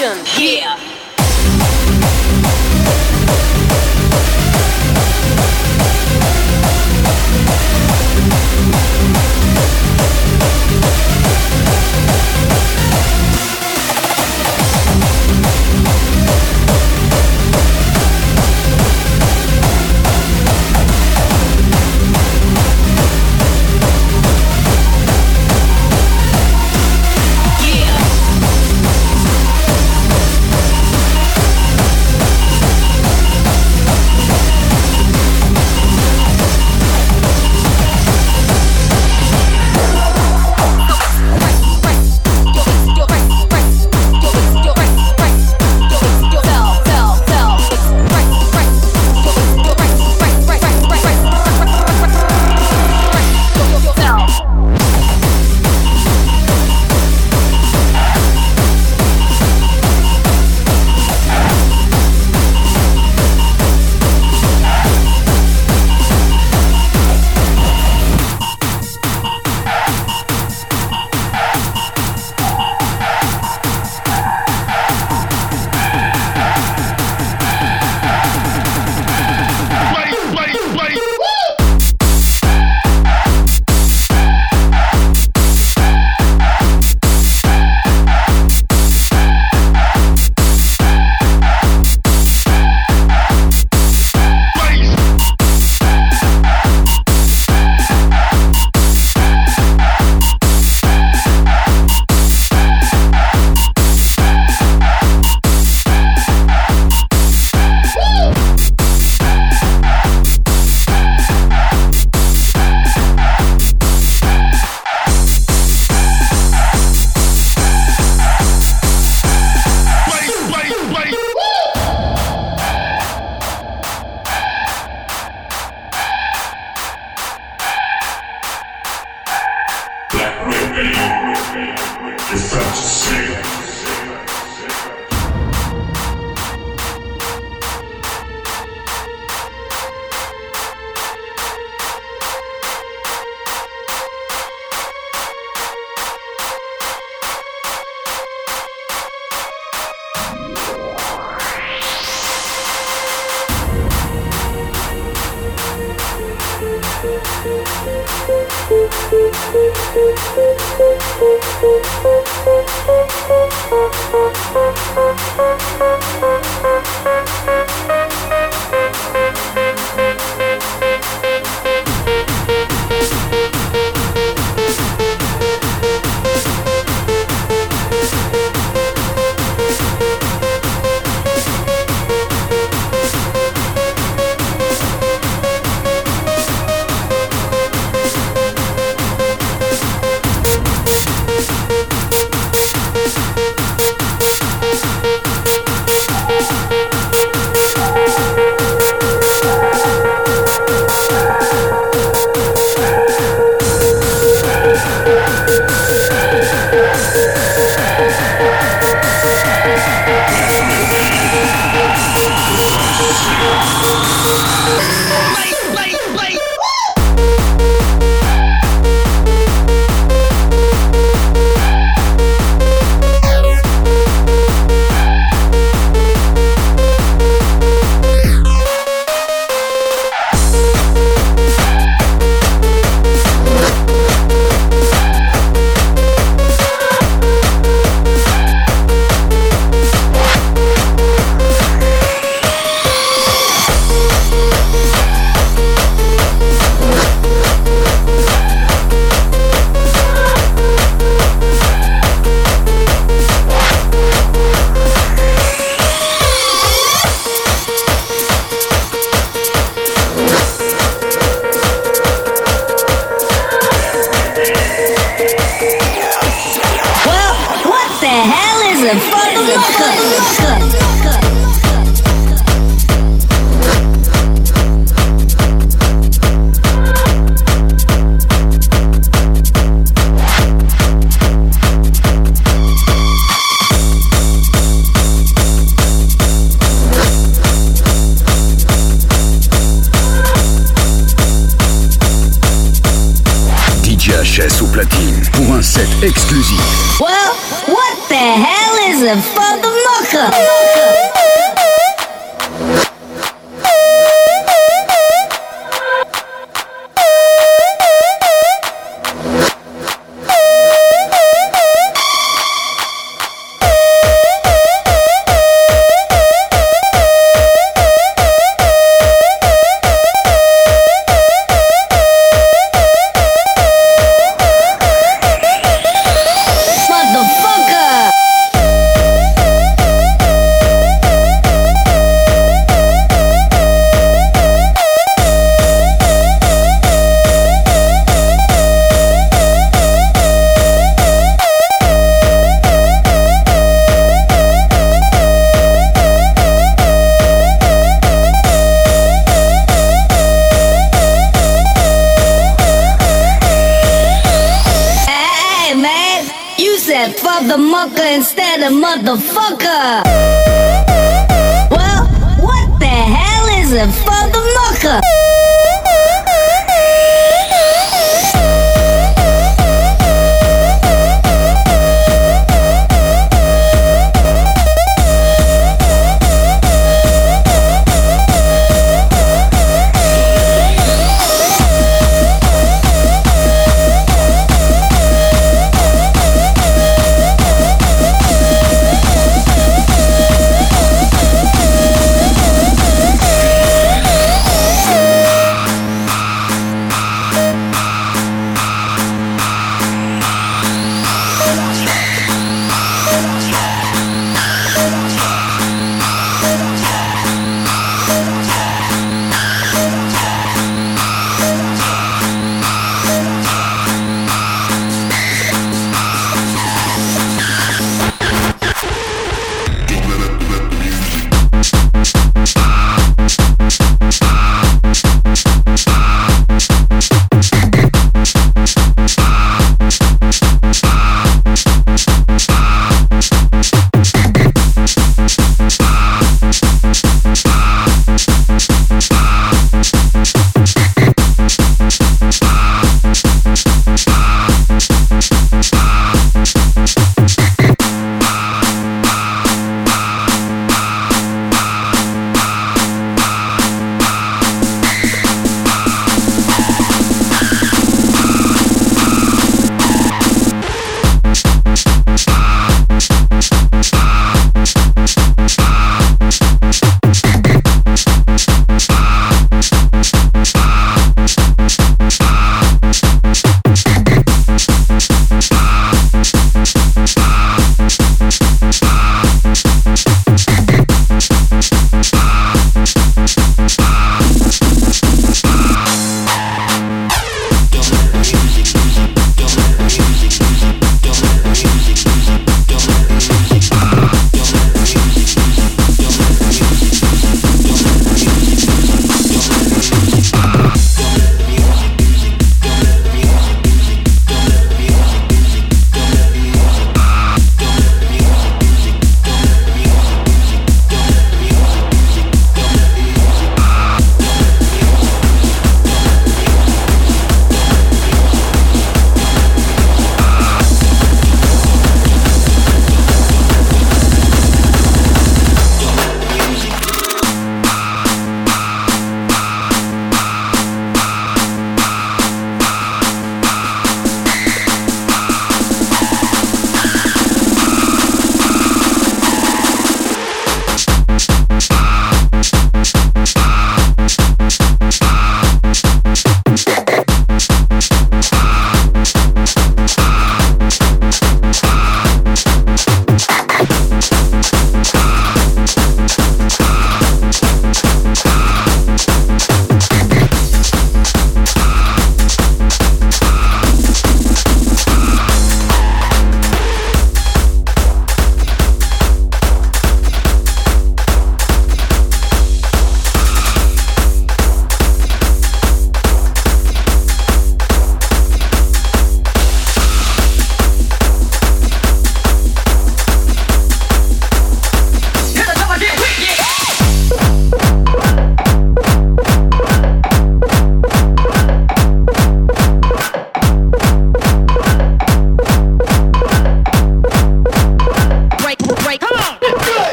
Yeah.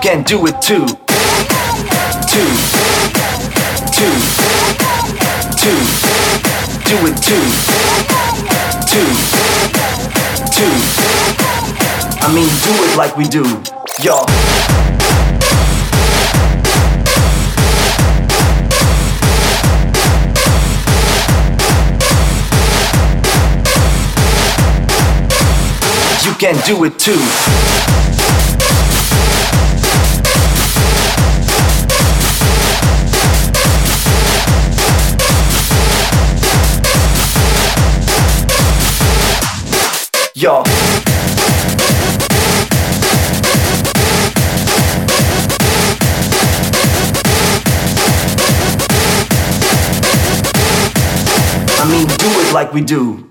Can do it too. Two, two, two, do it too. Two, two. I mean, do it like we do, y'all. You can do it too. Y'all. I mean, do it like we do.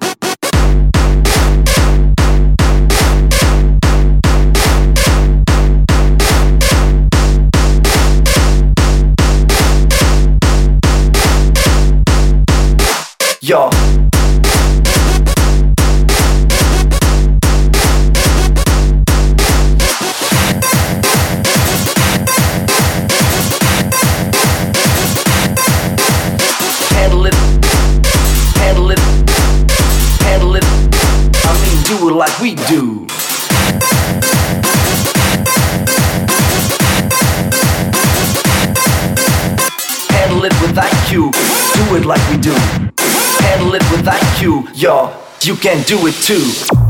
Like we do. Handle it with IQ. Y'all, you can do it too.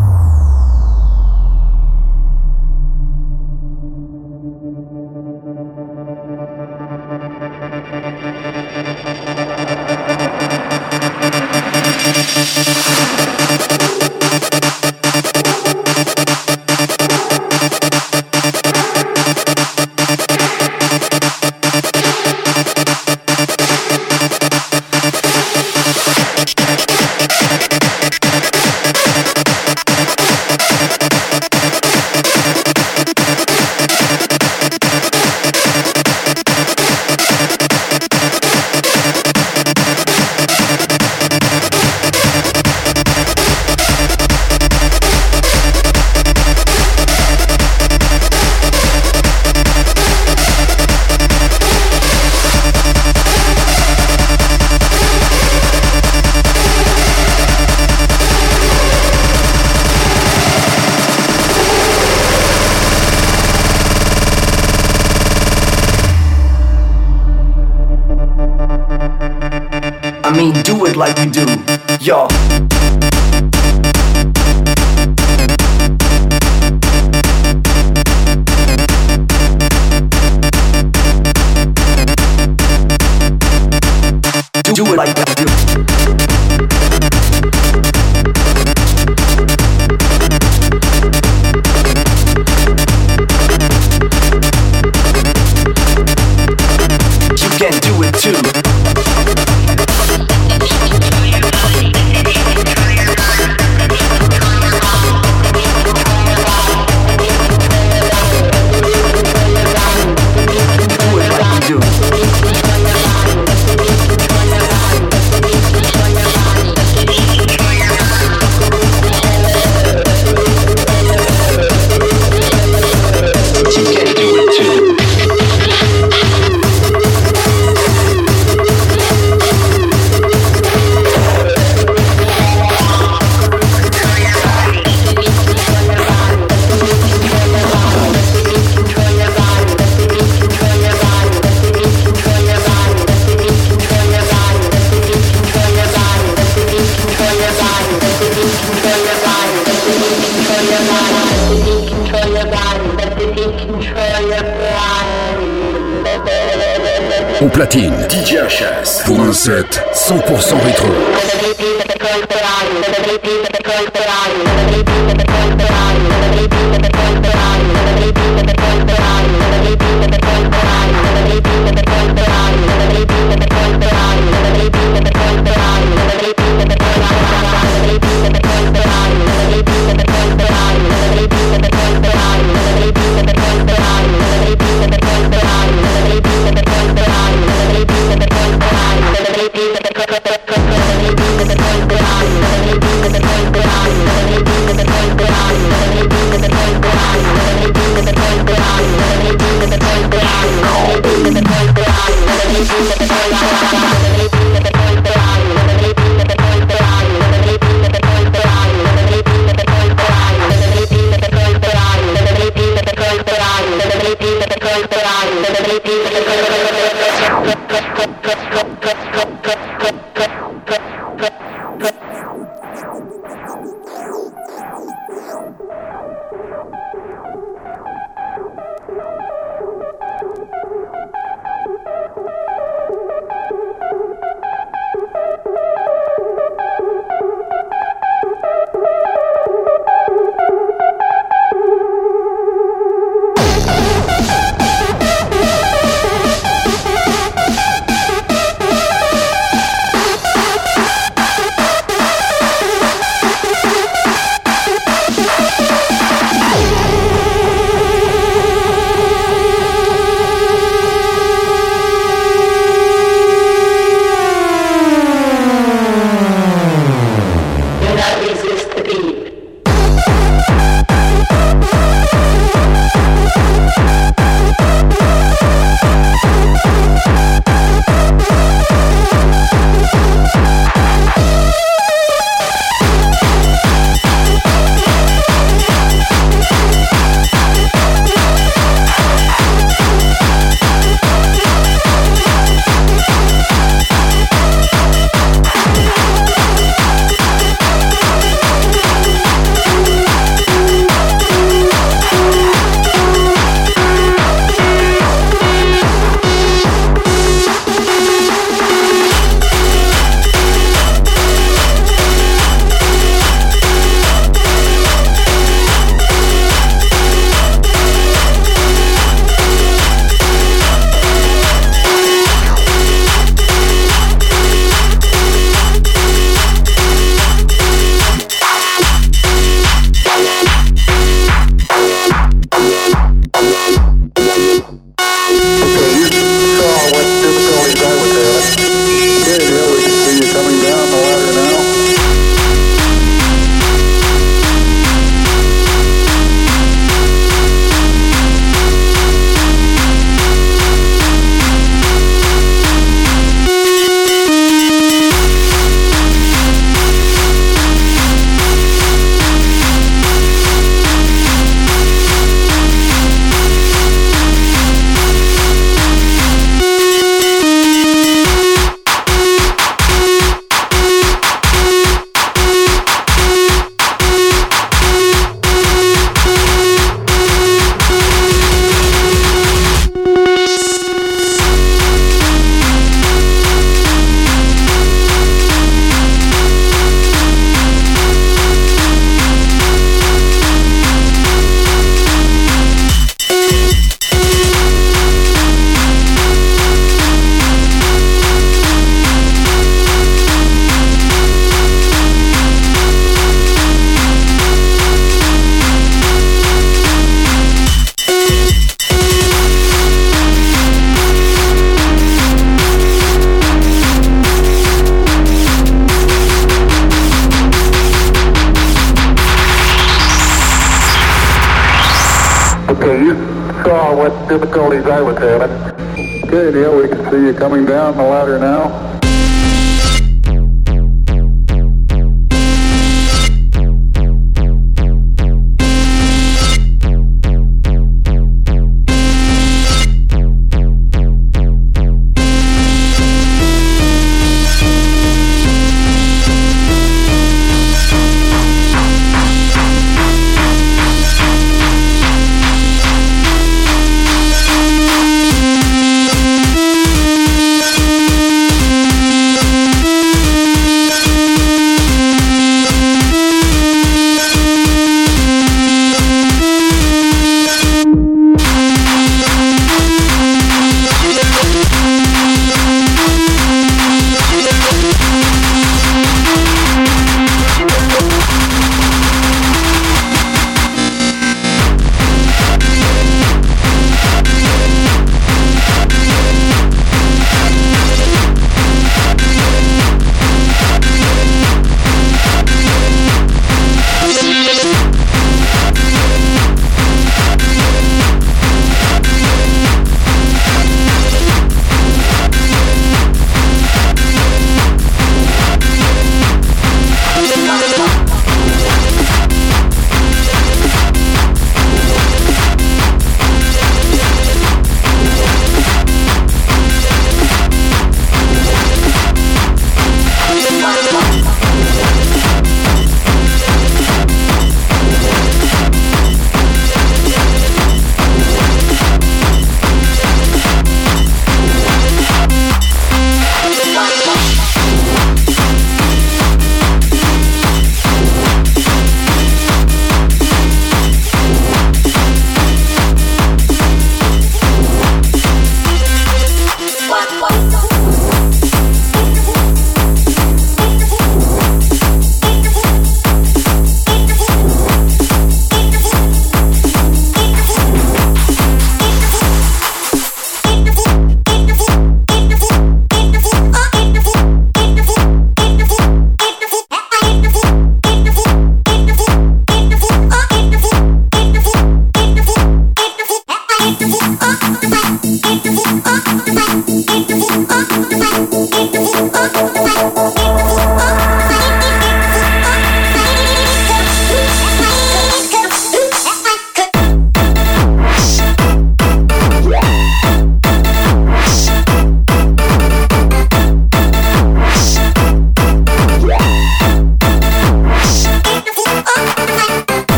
Platine, DJ HS pour un set 100% rétro.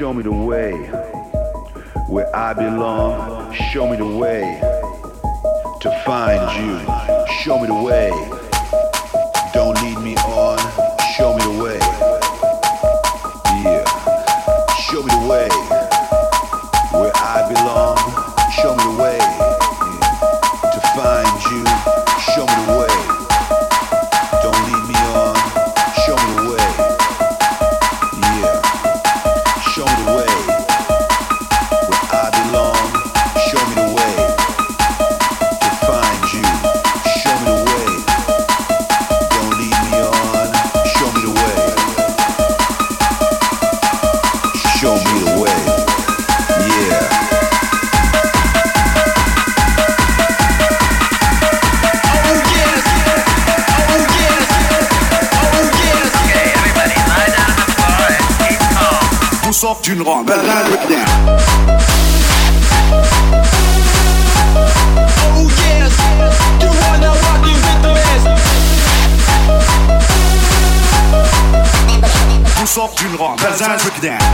show me the way. Where I belong, show me the way. To find you, show me the way. Don't lead me on, show me the way. Yeah, show me the way. Zandvoort down.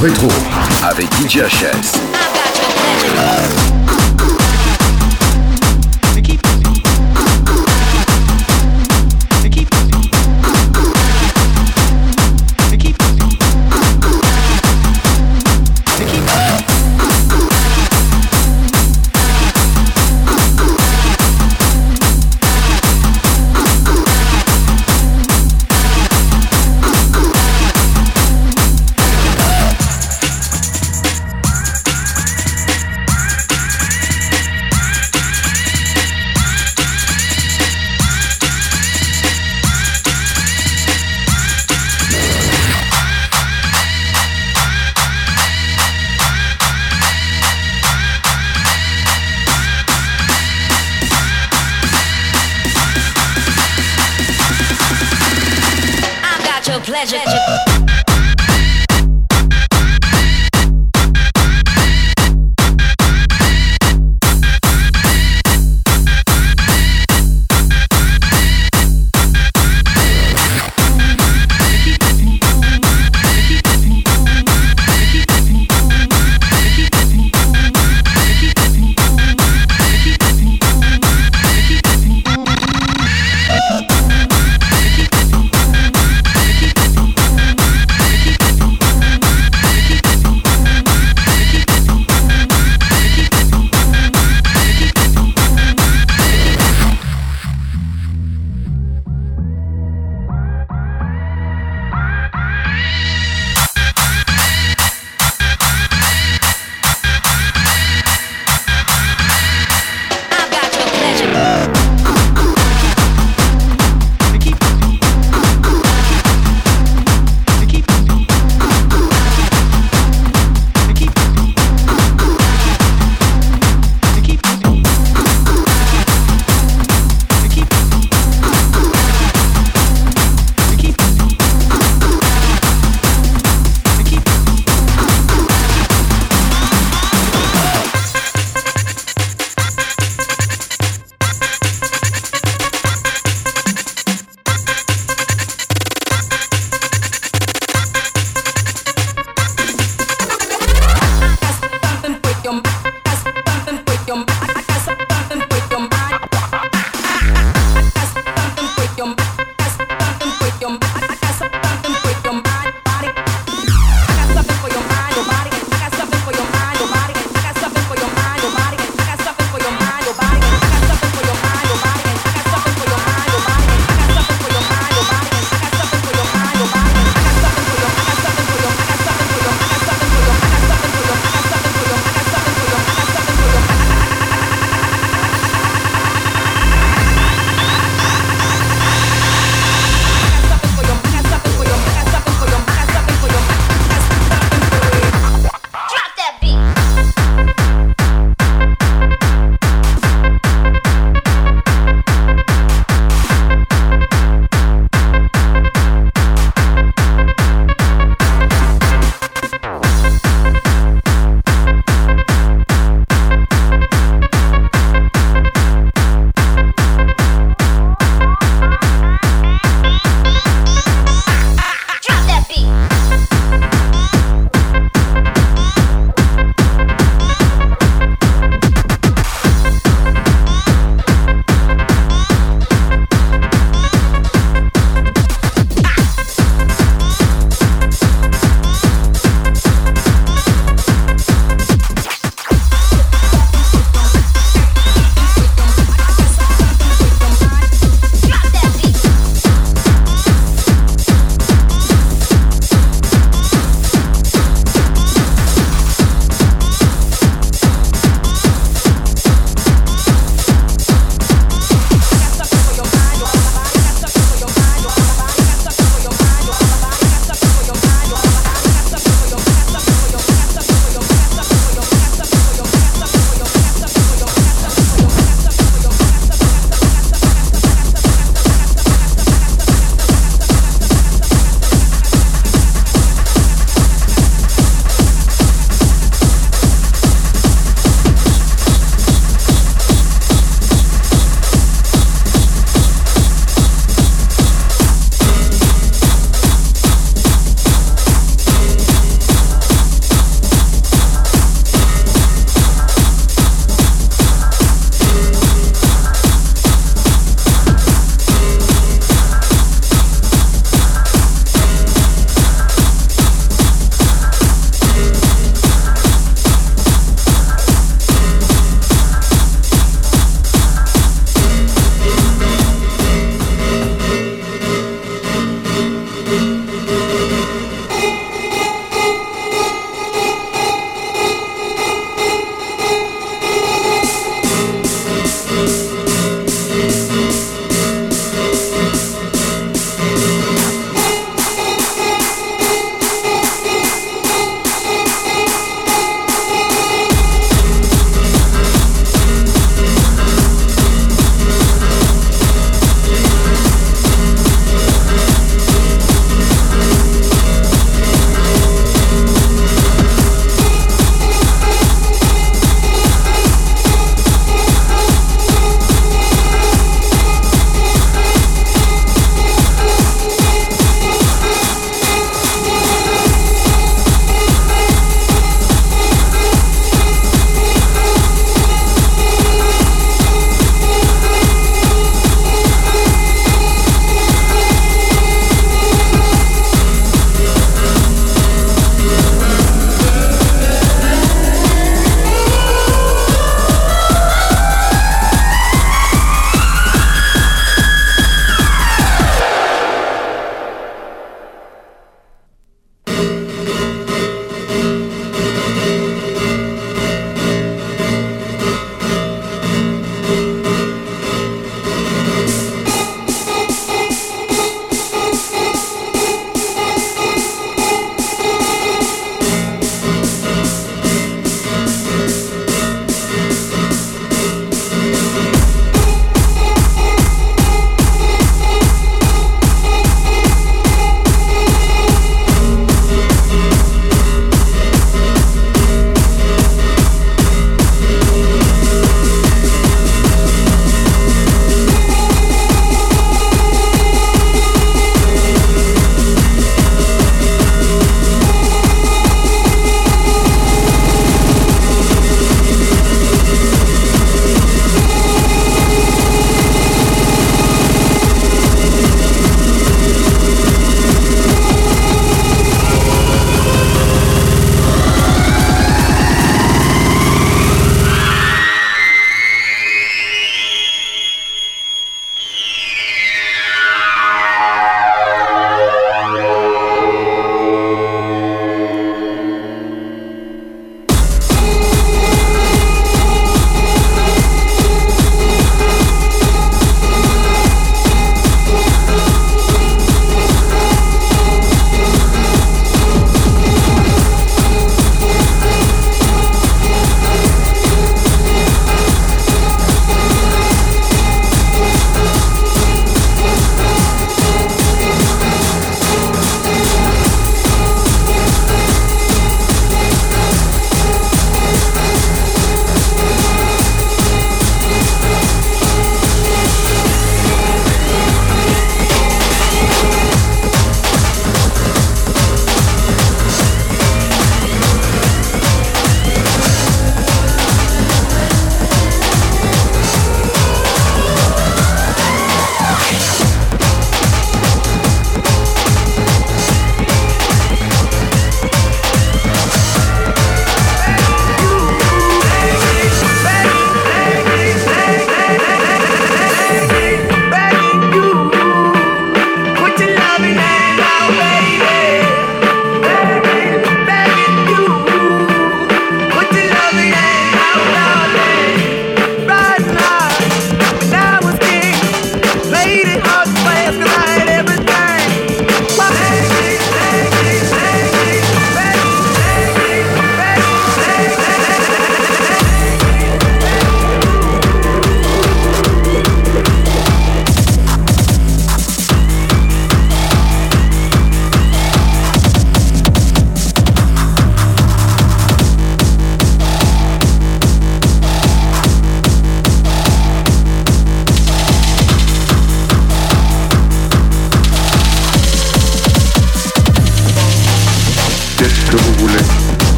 Rétro avec DJ HS.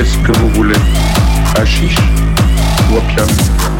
Qu'est-ce que vous voulez? Hashish Ou opium?